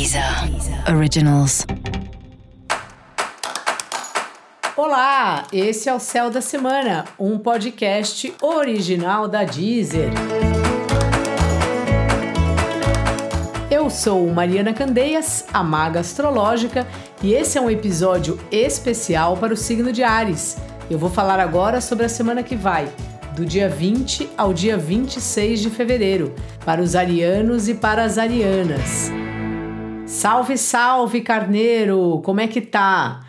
Deezer Originals. Olá, esse é o Céu da Semana, um podcast original da Deezer. Eu sou Mariana Candeias, a maga astrológica, e esse é um episódio especial para o signo de Ares. Eu vou falar agora sobre a semana que vai, do dia 20 ao dia 26 de fevereiro, para os arianos e para as arianas. Salve, salve, carneiro! Como é que tá?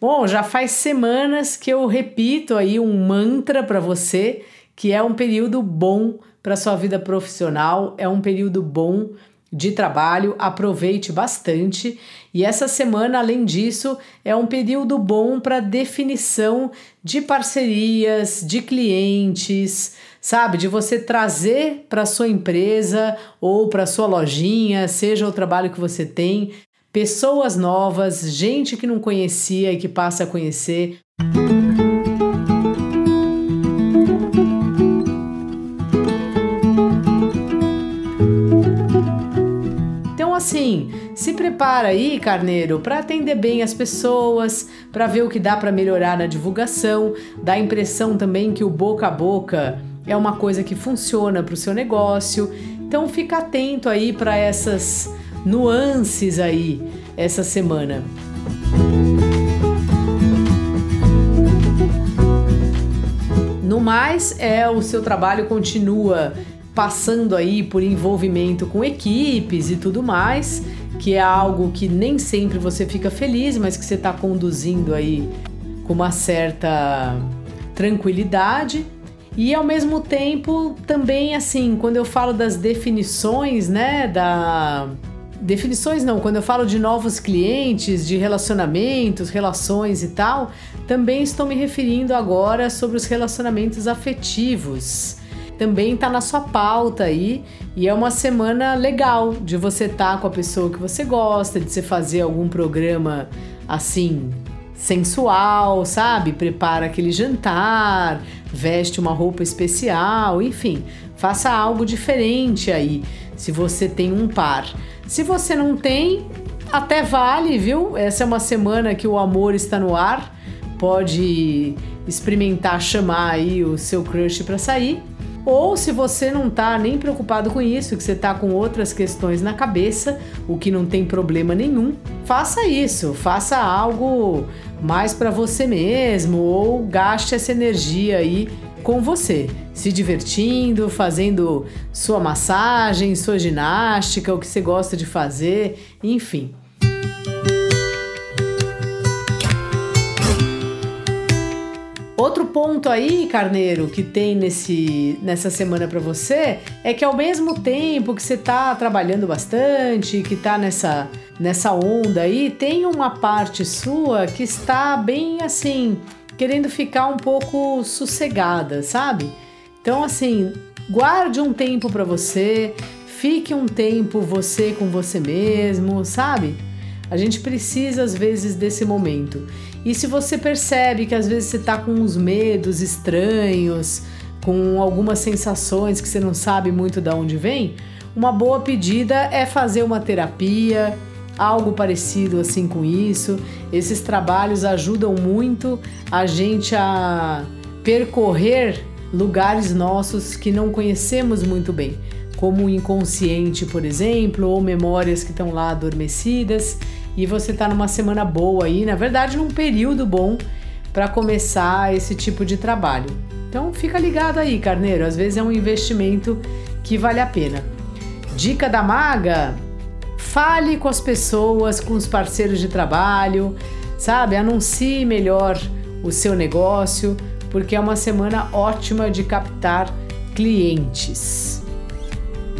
Bom, já faz semanas que eu repito aí um mantra para você, que é um período bom para sua vida profissional, é um período bom de trabalho, aproveite bastante. E essa semana, além disso, é um período bom para definição de parcerias, de clientes, sabe? De você trazer para sua empresa ou para sua lojinha, seja o trabalho que você tem, pessoas novas, gente que não conhecia e que passa a conhecer. Assim, se prepara aí, carneiro, para atender bem as pessoas, para ver o que dá para melhorar na divulgação, dá a impressão também que o boca a boca é uma coisa que funciona para o seu negócio. Então fica atento aí para essas nuances aí essa semana. No mais, é o seu trabalho continua passando aí por envolvimento com equipes e tudo mais, que é algo que nem sempre você fica feliz, mas que você está conduzindo aí com uma certa tranquilidade. E ao mesmo tempo, também assim, quando eu falo das definições, né, da definições não, quando eu falo de novos clientes, de relacionamentos, relações e tal, também estou me referindo agora sobre os relacionamentos afetivos também está na sua pauta aí e é uma semana legal de você estar tá com a pessoa que você gosta, de você fazer algum programa assim sensual, sabe? Prepara aquele jantar, veste uma roupa especial, enfim, faça algo diferente aí, se você tem um par. Se você não tem, até vale, viu? Essa é uma semana que o amor está no ar. Pode experimentar chamar aí o seu crush para sair. Ou se você não tá nem preocupado com isso, que você tá com outras questões na cabeça, o que não tem problema nenhum, faça isso, faça algo mais para você mesmo ou gaste essa energia aí com você, se divertindo, fazendo sua massagem, sua ginástica, o que você gosta de fazer, enfim. Outro ponto aí, Carneiro, que tem nesse, nessa semana para você é que ao mesmo tempo que você tá trabalhando bastante, que tá nessa, nessa onda aí, tem uma parte sua que está bem assim, querendo ficar um pouco sossegada, sabe? Então, assim, guarde um tempo para você, fique um tempo você com você mesmo, sabe? A gente precisa às vezes desse momento. E se você percebe que às vezes você está com uns medos estranhos, com algumas sensações que você não sabe muito de onde vem, uma boa pedida é fazer uma terapia, algo parecido assim com isso. Esses trabalhos ajudam muito a gente a percorrer lugares nossos que não conhecemos muito bem, como o inconsciente, por exemplo, ou memórias que estão lá adormecidas e você tá numa semana boa aí, na verdade, num período bom para começar esse tipo de trabalho. Então fica ligado aí, carneiro, às vezes é um investimento que vale a pena. Dica da maga: fale com as pessoas, com os parceiros de trabalho, sabe? Anuncie melhor o seu negócio, porque é uma semana ótima de captar clientes.